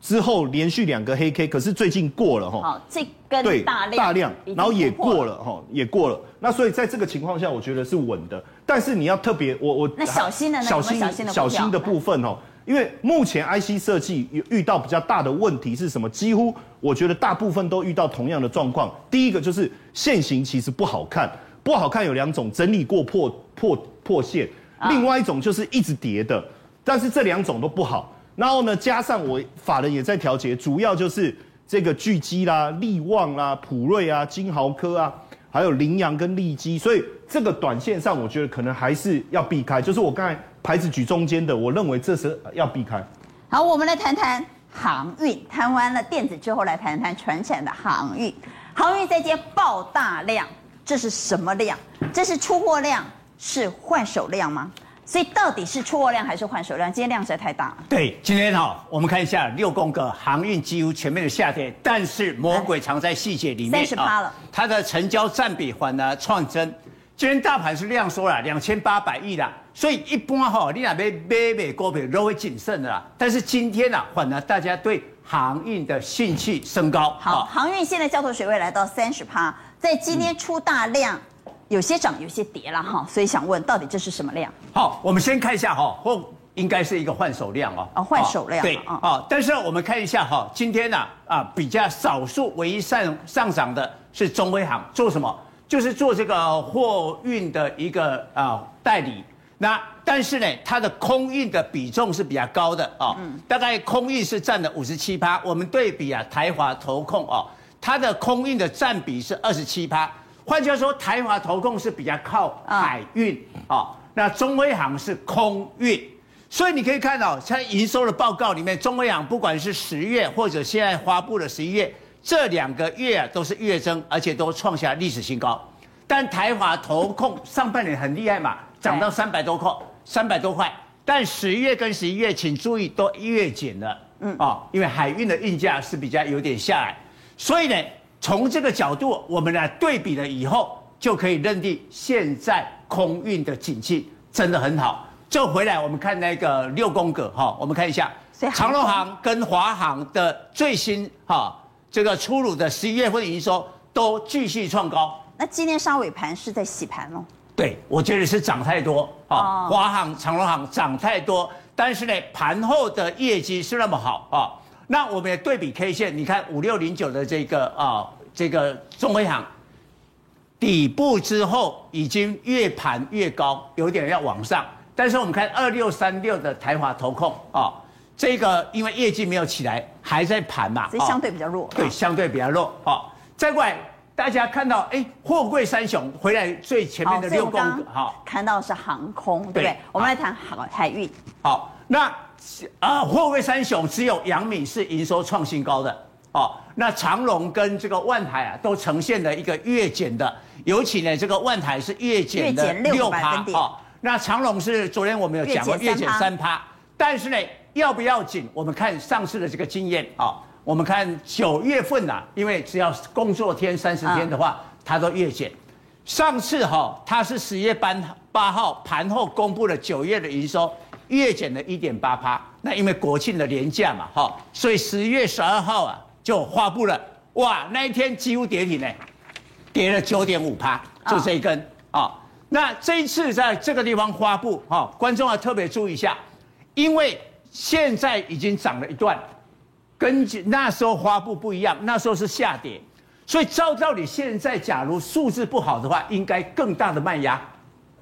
Speaker 5: 之后连续两个黑 K，可是最近过了哈。
Speaker 1: 好，这根大量
Speaker 5: 大量，然后也过了哈，也过了。那所以在这个情况下，我觉得是稳的。但是你要特别，我我
Speaker 1: 那小心的呢
Speaker 5: 小心小心的部分哦，因为目前 IC 设计有遇到比较大的问题是什么？几乎我觉得大部分都遇到同样的状况。第一个就是线型其实不好看，不好看有两种，整理过破破破线，另外一种就是一直叠的，但是这两种都不好。然后呢，加上我法人也在调节，主要就是这个巨基啦、力旺啦、普瑞啊、金豪科啊，还有羚羊跟利基，所以这个短线上我觉得可能还是要避开。就是我刚才牌子举中间的，我认为这是要避开。
Speaker 1: 好，我们来谈谈航运，谈完了电子之后，来谈谈传产的航运。航运在接爆大量，这是什么量？这是出货量，是换手量吗？所以到底是出货量还是换手量？今天量实在太大了。
Speaker 2: 对，今天哈、哦，我们看一下六宫格航运几乎全面的下跌，但是魔鬼藏在细节里面。
Speaker 1: 三十八了、哦，
Speaker 2: 它的成交占比反而创增。今天大盘是量缩了两千八百亿啦，所以一般哈、哦，你那边买买股票都会谨慎的啦。但是今天呢、啊，反而大家对航运的兴趣升高。
Speaker 1: 好，航运现在交投水位来到三十趴，在今天出大量。嗯有些涨，有些跌了哈，所以想问，到底这是什么量？
Speaker 2: 好，我们先看一下哈，或应该是一个换手量哦。
Speaker 1: 哦，换手量。
Speaker 2: 对啊，但是我们看一下哈，今天呢啊，比较少数唯一上上涨的是中威航，做什么？就是做这个货运的一个啊代理。那但是呢，它的空运的比重是比较高的啊，大概空运是占了五十七趴。我们对比啊，台华投控哦，它的空运的占比是二十七趴。换句话说，台华投控是比较靠海运啊、哦，那中威航是空运，所以你可以看到，在营收的报告里面，中威航不管是十月或者现在发布的十一月，这两个月啊都是月增，而且都创下历史新高。但台华投控上半年很厉害嘛，涨到三百多块，三百多块，但十月跟十一月请注意都月减了，嗯。啊、哦，因为海运的运价是比较有点下来，所以呢。从这个角度，我们来对比了以后，就可以认定现在空运的景气真的很好。就回来我们看那个六宫格哈，我们看一下，长荣航跟华航的最新哈这个出炉的十一月份营收都继续创高。
Speaker 1: 那今天上尾盘是在洗盘哦？
Speaker 2: 对，我觉得是涨太多啊，华航、长荣航涨太多，但是呢，盘后的业绩是那么好啊。那我们也对比 K 线，你看五六零九的这个啊，这个中威航底部之后已经越盘越高，有点要往上。但是我们看二六三六的台华投控啊，这个因为业绩没有起来，还在盘嘛，
Speaker 1: 所以相对比较弱。
Speaker 2: 对，相对比较弱。好，再过来，大家看到哎，货柜三雄回来最前面的六宫格，好，
Speaker 1: 看到是航空，对不对？我们来谈海海运。
Speaker 2: 好，那。啊，货柜三雄只有阳明是营收创新高的哦。那长隆跟这个万海啊，都呈现了一个月减的，尤其呢，这个万海是月减的六趴哦。那长隆是昨天我们有讲过月减三趴，但是呢，要不要紧？我们看上市的这个经验啊，我们看九月份呐，因为只要工作天三十天的话，它都月减。上次哈，它是十月八八号盘后公布了九月的营收。月减了一点八趴，那因为国庆的连假嘛，哈，所以十月十二号啊就发布了，哇，那一天几乎跌停呢，跌了九点五趴，就这一根啊、哦。那这一次在这个地方发布，哈，观众要特别注意一下，因为现在已经涨了一段，跟那时候发布不一样，那时候是下跌，所以照道理现在假如数字不好的话，应该更大的卖压。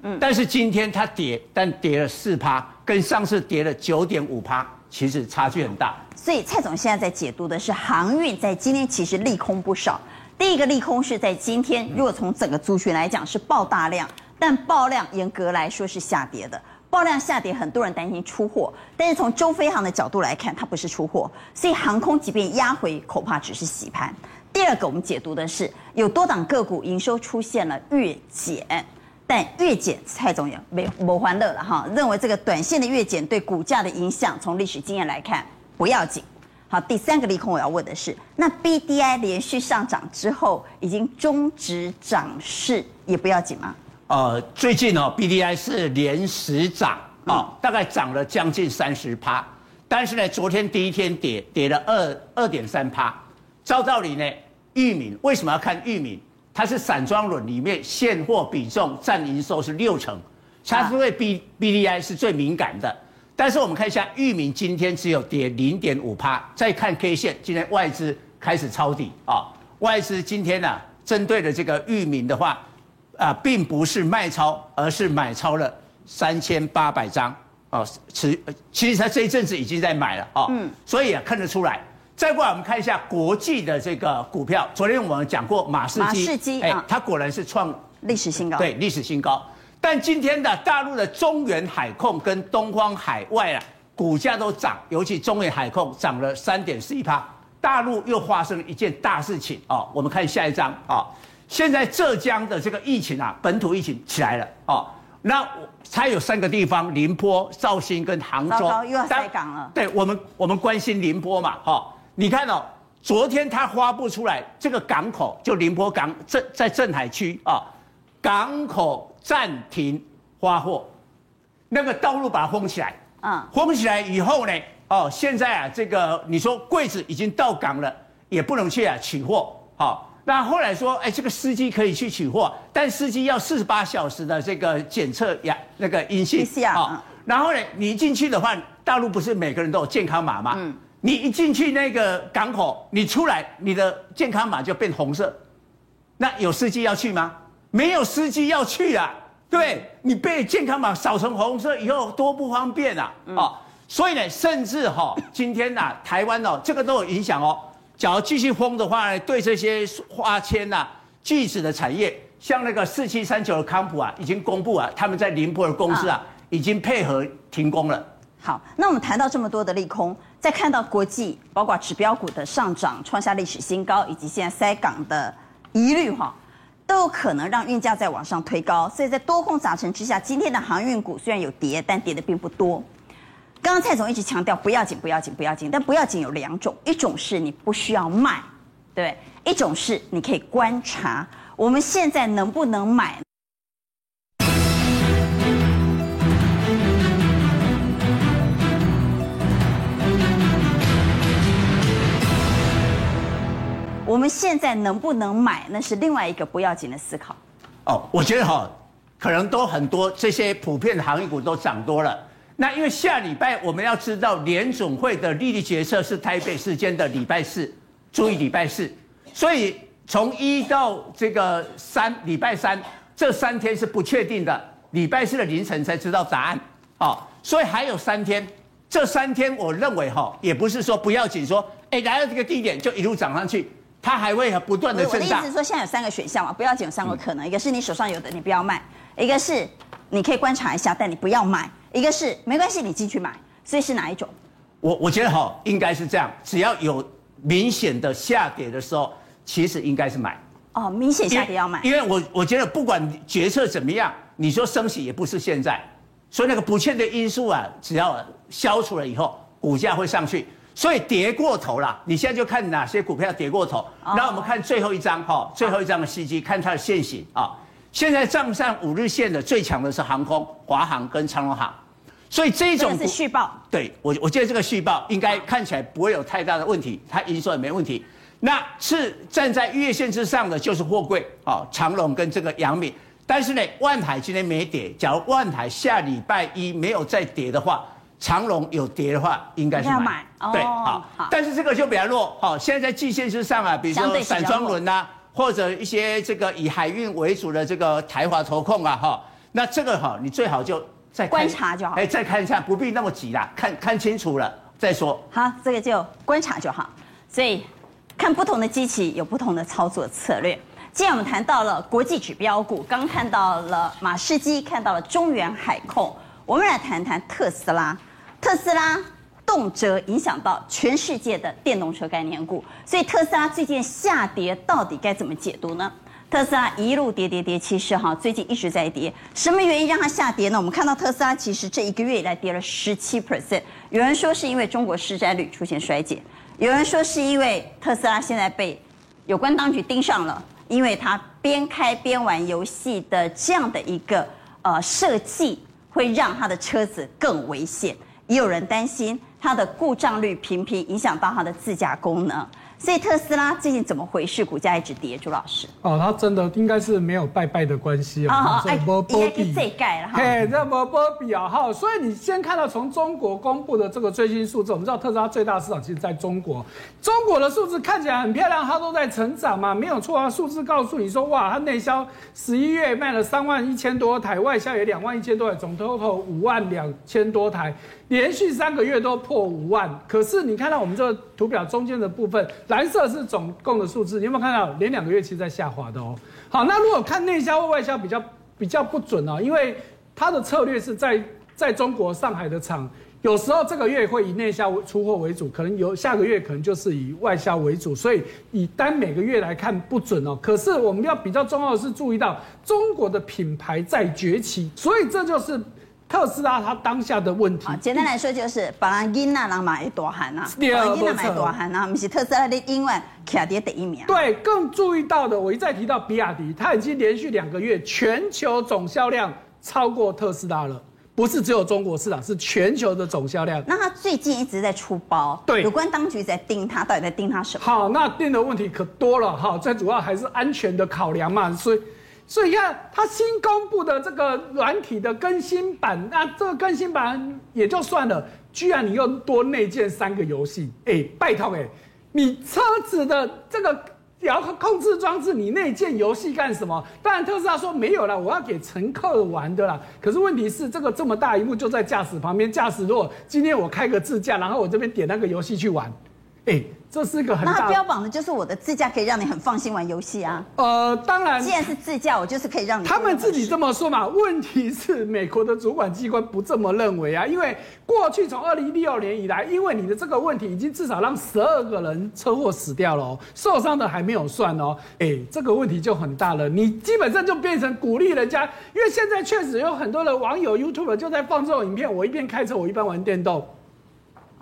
Speaker 2: 嗯，但是今天它跌，但跌了四趴，跟上次跌了九点五趴，其实差距很大。
Speaker 1: 所以蔡总现在在解读的是航运在今天其实利空不少。第一个利空是在今天，如果从整个族群来讲是爆大量，但爆量严格来说是下跌的。爆量下跌，很多人担心出货，但是从周飞航的角度来看，它不是出货，所以航空即便压回，恐怕只是洗盘。第二个我们解读的是有多档个股营收出现了月减。但月减，蔡总也没没欢乐了哈，认为这个短线的月减对股价的影响，从历史经验来看不要紧。好，第三个利空我要问的是，那 BDI 连续上涨之后已经终止涨势，也不要紧吗？
Speaker 2: 呃，最近哦，BDI 是连十涨啊、哦，大概涨了将近三十趴，但是呢，昨天第一天跌跌了二二点三趴。照道理呢，裕民为什么要看裕民？它是散装轮里面现货比重占营收是六成，它是对 B B D I 是最敏感的。但是我们看一下裕民今天只有跌零点五趴。再看 K 线，今天外资开始抄底啊！外资今天呢、啊，针对的这个裕民的话，啊，并不是卖超，而是买超了三千八百张啊。其其实它这一阵子已经在买了啊，嗯，所以啊看得出来。再过来，我们看一下国际的这个股票。昨天我们讲过马士基，马士基，哎，它果然是创
Speaker 1: 历史新高，
Speaker 2: 对，历史新高。但今天的大陆的中原海控跟东方海外啊，股价都涨，尤其中原海控涨了三点四一趴。大陆又发生了一件大事情啊，我们看下一张啊。现在浙江的这个疫情啊，本土疫情起来了啊，那它有三个地方：宁波、绍兴跟杭州。
Speaker 1: 又要塞港了。
Speaker 2: 对我们，我们关心宁波嘛，哈、哦，你看哦，昨天它发布出来，这个港口就宁波港镇在镇海区啊、哦，港口暂停发货，那个道路把它封起来。嗯，封起来以后呢，哦，现在啊，这个你说柜子已经到港了，也不能去啊取货，好、哦，那后来说，哎，这个司机可以去取货，但司机要四十八小时的这个检测阳那个阴性，好、哦，然后呢，你一进去的话，大陆不是每个人都有健康码吗？嗯，你一进去那个港口，你出来，你的健康码就变红色，那有司机要去吗？没有司机要去啊。对，你被健康码扫成红色以后多不方便啊！哦，所以呢，甚至哈，今天呐，台湾哦，这个都有影响哦。假如继续封的话呢，对这些花签呐、聚酯的产业，像那个四七三九的康普啊，已经公布啊，他们在宁波的公司啊，已经配合停工了。
Speaker 1: 好，那我们谈到这么多的利空，再看到国际包括指标股的上涨，创下历史新高，以及现在塞港的疑虑哈。都有可能让运价再往上推高，所以在多空杂陈之下，今天的航运股虽然有跌，但跌的并不多。刚刚蔡总一直强调不要紧，不要紧，不要紧，但不要紧有两种，一种是你不需要卖，对，一种是你可以观察，我们现在能不能买？我们现在能不能买，那是另外一个不要紧的思考。
Speaker 2: 哦，我觉得哈，可能都很多这些普遍的行业股都涨多了。那因为下礼拜我们要知道联总会的利率决策是台北时间的礼拜四，注意礼拜四。所以从一到这个三，礼拜三这三天是不确定的，礼拜四的凌晨才知道答案。哦，所以还有三天，这三天我认为哈，也不是说不要紧，说哎来到这个低点就一路涨上去。它还会不断的震荡。我的意思是说，现在有三个选项嘛，不要紧，有三个可能，一个是你手上有的，你不要卖；一个是你可以观察一下，但你不要买；一个是没关系，你进去买。所以是哪一种？我我觉得哈，应该是这样，只要有明显的下跌的时候，其实应该是买。哦，明显下跌要买。因为我我觉得不管决策怎么样，你说升息也不是现在，所以那个不确定因素啊，只要消除了以后，股价会上去。所以跌过头了，你现在就看哪些股票跌过头。那我们看最后一张哈，最后一张的时机，看它的线型啊。现在账上五日线的最强的是航空、华航跟长荣航，所以这种是续报。对我，我觉得这个续报应该看起来不会有太大的问题，它营收也没问题。那是站在月线之上的就是货柜啊，长荣跟这个阳明。但是呢，万海今天没跌，假如万海下礼拜一没有再跌的话。长龙有跌的话，应该是买。要买哦、对，好。好，但是这个就比较弱。好，现在在季线之上啊，比如说散装轮呐，或者一些这个以海运为主的这个台华投控啊，哈，那这个哈，你最好就再观察就好。哎，再看一下，不必那么急啦，看看清楚了再说。好，这个就观察就好。所以看不同的机器有不同的操作策略。既然我们谈到了国际指标股，刚看到了马士基，看到了中原海控，我们来谈谈特斯拉。特斯拉动辄影响到全世界的电动车概念股，所以特斯拉最近下跌到底该怎么解读呢？特斯拉一路跌跌跌，其实哈最近一直在跌，什么原因让它下跌呢？我们看到特斯拉其实这一个月以来跌了十七 percent，有人说是因为中国市占率出现衰减，有人说是因为特斯拉现在被有关当局盯上了，因为它边开边玩游戏的这样的一个呃设计，会让它的车子更危险。也有人担心它的故障率频频影响到它的自驾功能。所以特斯拉最近怎么回事？股价一直跌，朱老师。哦，它真的应该是没有拜拜的关系哦。哦，哎，应该是这盖了哈。嘿，这波波比啊哈，所以你先看到从中国公布的这个最新数字，我们知道特斯拉最大市场其实在中国。中国的数字看起来很漂亮，它都在成长嘛，没有错啊。数字告诉你说，哇，它内销十一月卖了三万一千多台，外销也两万一千多台，总 total 五万两千多台，连续三个月都破五万。可是你看到我们这个图表中间的部分。蓝色是总共的数字，你有没有看到？连两个月其实在下滑的哦。好，那如果看内销或外销比较比较不准哦，因为它的策略是在在中国上海的厂
Speaker 4: 有时候这个月会以内销出货为主，可能有下个月可能就是以外销为主，所以以单每个月来看不准哦。可是我们要比较重要的是注意到中国的品牌在崛起，所以这就是特斯拉它当下的问题。
Speaker 1: 简单来说就是把人囡仔人买大汉啊，[laughs] 把人囡仔买大汉啊，不是特斯拉的永远卡跌第一名。
Speaker 4: 对，更注意到的，我一再提到比亚迪，它已经连续两个月全球总销量超过特斯拉了。不是只有中国市场，是全球的总销量。
Speaker 1: 那它最近一直在出包，
Speaker 4: 对，
Speaker 1: 有关当局在盯它，到底在盯它什么？
Speaker 4: 好，那盯的问题可多了哈。最主要还是安全的考量嘛。所以，所以你看它新公布的这个软体的更新版，那这个更新版也就算了，居然你又多内建三个游戏，哎，拜托哎，你车子的这个。遥控控制装置，你内建游戏干什么？当然，特斯拉说没有了，我要给乘客玩的啦。可是问题是，这个这么大一幕就在驾驶旁边，驾驶如果今天我开个自驾，然后我这边点那个游戏去玩，哎。这是一个很大。
Speaker 1: 那它标榜的就是我的自驾可以让你很放心玩游戏啊。
Speaker 4: 呃，当然，
Speaker 1: 既然是自驾，我就是可以让你。
Speaker 4: 他们自己这么说嘛。问题是美国的主管机关不这么认为啊，因为过去从二零一六年以来，因为你的这个问题已经至少让十二个人车祸死掉了哦，受伤的还没有算哦。哎，这个问题就很大了。你基本上就变成鼓励人家，因为现在确实有很多的网友 YouTube 就在放这种影片，我一边开车，我一边玩电动。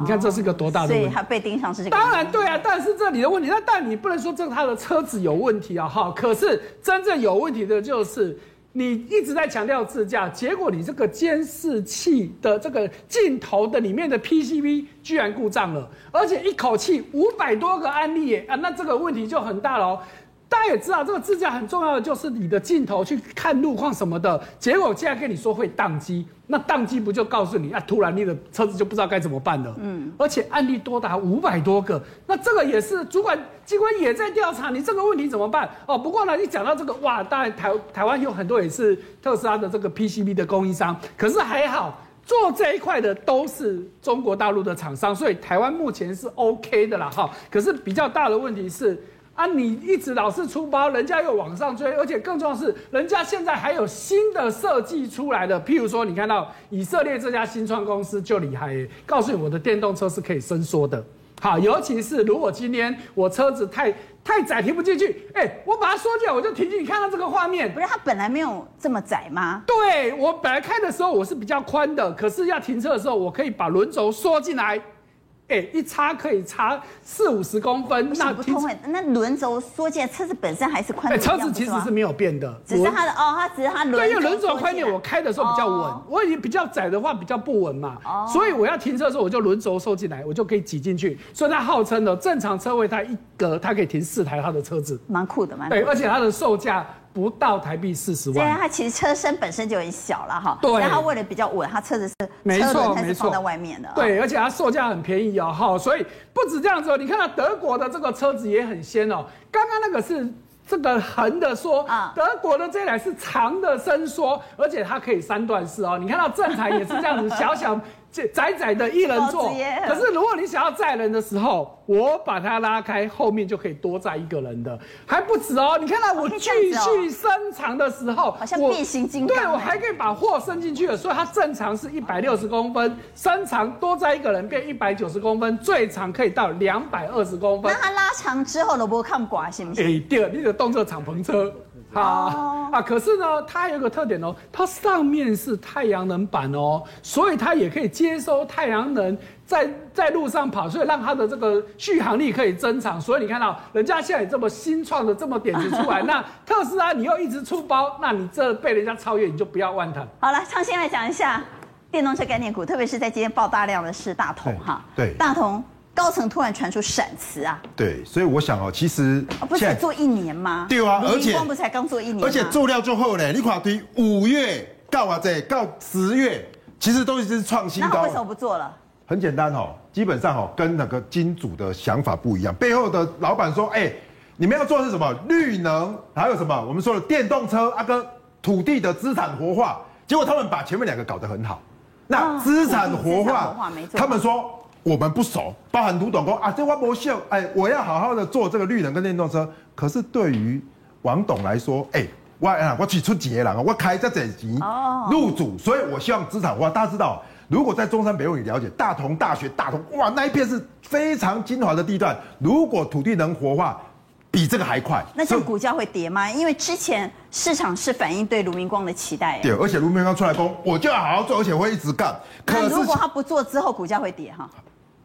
Speaker 4: 你看这是个多大的问题？
Speaker 1: 所以他被盯上是这个。
Speaker 4: 当然对啊，但是这里的问题，那但你不能说这他的车子有问题啊，哈。可是真正有问题的就是你一直在强调自驾，结果你这个监视器的这个镜头的里面的 PCB 居然故障了，而且一口气五百多个案例耶啊，那这个问题就很大了哦。大家也知道，这个自驾很重要的就是你的镜头去看路况什么的。结果现在跟你说会宕机，那宕机不就告诉你啊？突然你的车子就不知道该怎么办了。嗯，而且案例多达五百多个，那这个也是主管机关也在调查，你这个问题怎么办？哦，不过呢，你讲到这个哇，当然台台湾有很多也是特斯拉的这个 PCB 的供应商，可是还好做这一块的都是中国大陆的厂商，所以台湾目前是 OK 的啦哈。可是比较大的问题是。啊！你一直老是出包，人家又往上追，而且更重要是，人家现在还有新的设计出来的。譬如说，你看到以色列这家新创公司就厉害，告诉你我的电动车是可以伸缩的。好，尤其是如果今天我车子太太窄停不进去，哎、欸，我把它缩起来，我就停进去。你看到这个画面，
Speaker 1: 不是它本来没有这么窄吗？
Speaker 4: 对，我本来开的时候我是比较宽的，可是要停车的时候，我可以把轮轴缩进来。哎、欸，一插可以插四五十公分，
Speaker 1: 那不通哎。那轮轴缩进来，车子本身还是宽。
Speaker 4: 车子其实是没有变的，
Speaker 1: 只是它的哦，它只是它轮。
Speaker 4: 对，因为轮轴宽点，我开的时候比较稳。哦、我已经比较窄的话比较不稳嘛，哦、所以我要停车的时候，我就轮轴收进来，我就可以挤进去。所以它号称的正常车位，它一格它可以停四台它的车子，
Speaker 1: 蛮酷的，蛮。
Speaker 4: 对，而且它的售价。不到台币四十万，
Speaker 1: 对啊，它其实车身本身就很小了哈。
Speaker 4: 对，
Speaker 1: 然后为了比较稳，它车子是
Speaker 4: 没错，
Speaker 1: 没错放在外面的。
Speaker 4: 对，而且它售价很便宜哦，哈，所以不止这样子哦，你看到德国的这个车子也很鲜哦。刚刚那个是这个横的说，啊，德国的这台是长的伸缩，而且它可以三段式哦。你看到正常也是这样子，[laughs] 小小。窄窄的一人座，可是如果你想要载人的时候，我把它拉开，后面就可以多载一个人的，还不止哦。你看到我继续伸长的时候，
Speaker 1: 好像变形金刚。
Speaker 4: 对，我还可以把货伸进去了，所以它正常是一百六十公分，伸长多载一个人变一百九十公分，最长可以到两百二十公分。
Speaker 1: 那它拉长之后，萝卜看寡行不行？
Speaker 4: 哎，第二，你的动作敞篷车。好啊，可是呢，它还有个特点哦，它上面是太阳能板哦，所以它也可以接收太阳能在，在在路上跑，所以让它的这个续航力可以增长。所以你看到人家现在这么新创的这么点子出来，[laughs] 那特斯拉你又一直出包，那你这被人家超越，你就不要万谈。
Speaker 1: 好了，畅新来讲一下电动车概念股，特别是在今天爆大量的是大同哈，
Speaker 3: 对，
Speaker 1: 大同。高层突然传出闪辞啊！
Speaker 3: 对，所以我想哦，其实
Speaker 1: 不是才做一年吗？
Speaker 3: 对啊，而且
Speaker 1: 光不才刚做一年，
Speaker 3: 而且做料之后呢，你看对五月告啊，这告十月，其实都已经是创新高。
Speaker 1: 那为什么不做了？
Speaker 3: 很简单哦，基本上哦，跟那个金主的想法不一样。背后的老板说：“哎，你们要做的是什么？绿能，还有什么？我们说的电动车啊，跟土地的资产活化。结果他们把前面两个搞得很好。那资产活化，他们说。”我们不熟，包含卢董工啊，这我不秀，哎，我要好好的做这个绿能跟电动车。可是对于王董来说，哎，我啊，我去出几个人，我开这整集入主，所以我希望资产化。大家知道，如果在中山北路你了解大同大学、大同哇那一片是非常精华的地段，如果土地能活化，比这个还快。
Speaker 1: 那这样股价会跌吗？因为之前市场是反映对卢明光的期待。
Speaker 3: 对，而且卢明光出来攻，我就要好好做，而且会一直干。
Speaker 1: 可是如果他不做之后，股价会跌哈。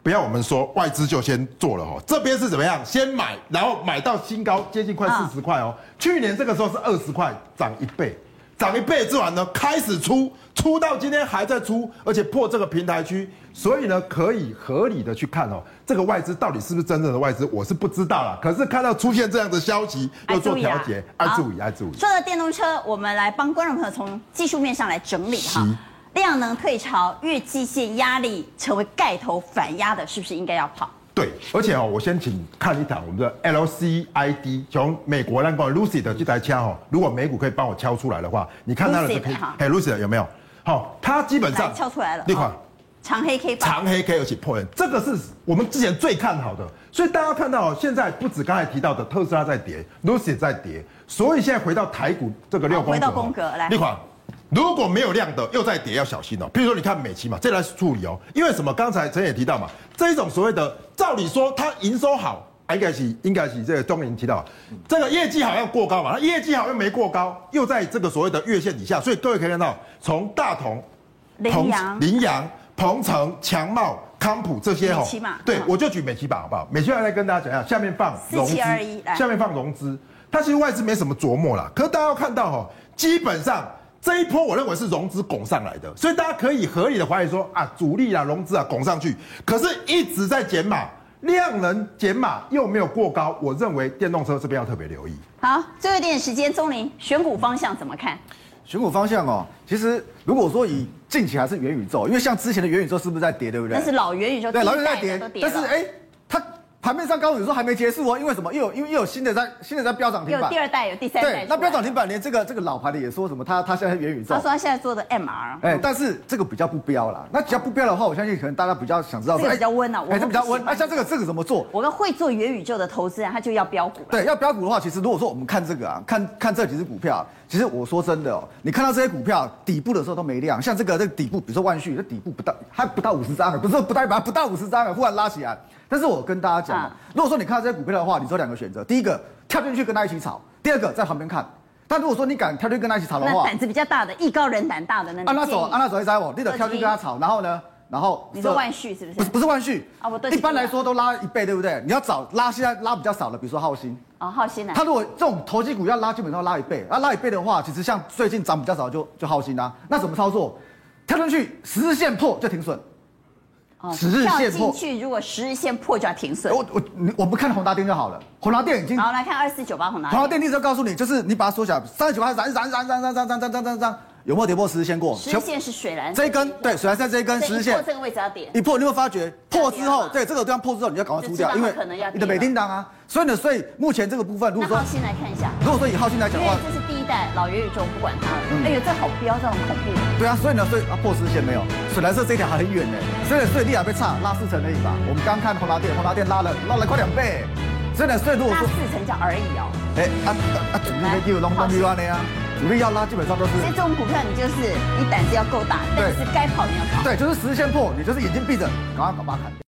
Speaker 3: 不要我们说外资就先做了哈，这边是怎么样？先买，然后买到新高，接近快四十块哦。去年这个时候是二十块，涨一倍，涨一倍之后呢，开始出，出到今天还在出，而且破这个平台区，所以呢，可以合理的去看哦，这个外资到底是不是真正的外资，我是不知道啦。可是看到出现这样的消息，要做调节，爱注意，爱注意。
Speaker 1: 说到电动车，我们来帮观众朋友从技术面上来整理哈。量能退潮，月季线压力成为盖头反压的，是不是应该要跑？
Speaker 3: 对，而且哦，我先请看一台我们的 LCID，从美国那个 Lucid 的这台枪哦，如果美股可以帮我敲出来的话，你看它的这个，哎，Lucid 有没有？好，它基本上
Speaker 1: 敲出来了，
Speaker 3: 那款
Speaker 1: 长黑 K，
Speaker 3: 长黑 K 而且破人，这个是我们之前最看好的，所以大家看到现在不止刚才提到的特斯拉在跌，Lucid 在跌，所以现在回到台股这个六宫格，
Speaker 1: 回到宫格来，
Speaker 3: 那款。如果没有量的又在跌，要小心哦。比如说，你看美琪嘛，这来处理哦。因为什么？刚才陈也提到嘛，这一种所谓的，照理说它营收好，应该是应该是这个钟颖提到，这个业绩好像过高嘛，它业绩好像没过高，又在这个所谓的月线以下，所以各位可以看到，从大同、
Speaker 1: 羚羊、
Speaker 3: 羚羊、鹏程、强茂、康普这些哦，对，我就举美琪吧，好不好？美琪来跟大家讲一下，下面放融资，下面放融资，它其实外资没什么琢磨啦，可是大家要看到哈，基本上。这一波我认为是融资拱上来的，所以大家可以合理的怀疑说啊，主力啊融资啊拱上去，可是一直在减码，量能减码又没有过高，我认为电动车这边要特别留意。
Speaker 1: 好，最后一点时间，钟林选股方向怎么看？
Speaker 6: 选股方向哦，其实如果说以近期还是元宇宙，因为像之前的元宇宙是不是在跌，对不对？
Speaker 1: 但是老元宇宙
Speaker 6: 对老元在跌，但是哎，它。盘面上刚刚有说还没结束哦，因为什么？又有因为又有新的在新的在飙涨停板，
Speaker 1: 有第二代有第三代。对，
Speaker 6: 那飙涨停板连这个这个老牌的也说什么？他他现在元宇宙，
Speaker 1: 他说他现在做的 MR。
Speaker 6: 哎，但是这个比较不标了。那只要不标的话，我相信可能大家比较想知道。
Speaker 1: 这个比较温啊，
Speaker 6: 哎，这比较温。那像这个这个怎么做？
Speaker 1: 我跟会做元宇宙的投资人，他就要标股。
Speaker 6: 对，要标股的话，其实如果说我们看这个啊，看看这几只股票，其实我说真的哦，你看到这些股票底部的时候都没量，像这个这个底部，比如说万旭，这底部不到还不到五十张，不是不代表不到五十张，忽然拉起来。但是我跟大家讲，啊、如果说你看到这些股票的话，你只有两个选择：第一个跳进去跟他一起炒；第二个在旁边看。但如果说你敢跳进去跟他一起炒的话，
Speaker 1: 胆子比较大的，艺高人胆大的那种。
Speaker 6: 按他走，按他走一摘我，你得跳进去跟他炒，然后呢，然后
Speaker 1: 你说万旭是不是？
Speaker 6: 不是不是万旭啊，我一般来说都拉一倍，对不对？你要找拉现在拉比较少的，比如说浩鑫
Speaker 1: 啊，浩鑫啊。
Speaker 6: 他如果这种投机股要拉，基本上要拉一倍。啊，拉一倍的话，其实像最近涨比较少就就浩鑫啊。那怎么操作？跳上去十日线破就停损。十日线破，
Speaker 1: 进去如果十日线破就要停损。
Speaker 6: 我我我不看宏达电就好了，宏达电已经。
Speaker 1: 好，来看二四九八宏达。
Speaker 6: 宏达电立刻告诉你，就是你把它缩小，三十九块，三三三三三三三三三三。有没有跌破十日线过？
Speaker 1: 十日线是水蓝，
Speaker 6: 这一根对水蓝线这一根十日线，
Speaker 1: 破这个位置要点。
Speaker 6: 一破你会发觉破之后，对这个地方破之后，你要赶快出掉，因为可能要你的美叮当啊。所以呢，所以目前这个部分，如果说
Speaker 1: 浩兴来看一下，
Speaker 6: 如果说以浩鑫来讲的话，
Speaker 1: 这是第一代老元宇宙，不管它了。哎呦，这好飙，这种恐怖。
Speaker 6: 对啊，所以呢，所以啊破十日线没有，水蓝色这条还很远呢。所以所以利亚被差拉四成而已吧。我们刚看宏达电，宏达电拉了拉了快两倍。所以呢，所以如果说
Speaker 1: 四成叫而已哦。
Speaker 6: 哎啊啊啊！主力没有龙龙利万的呀。主力要拉，基本上都是。
Speaker 1: 所以这种股票，你就是你胆子要够大，但是该跑你要跑。
Speaker 6: 对，就是十日线破，你就是眼睛闭着，赶快把它砍掉。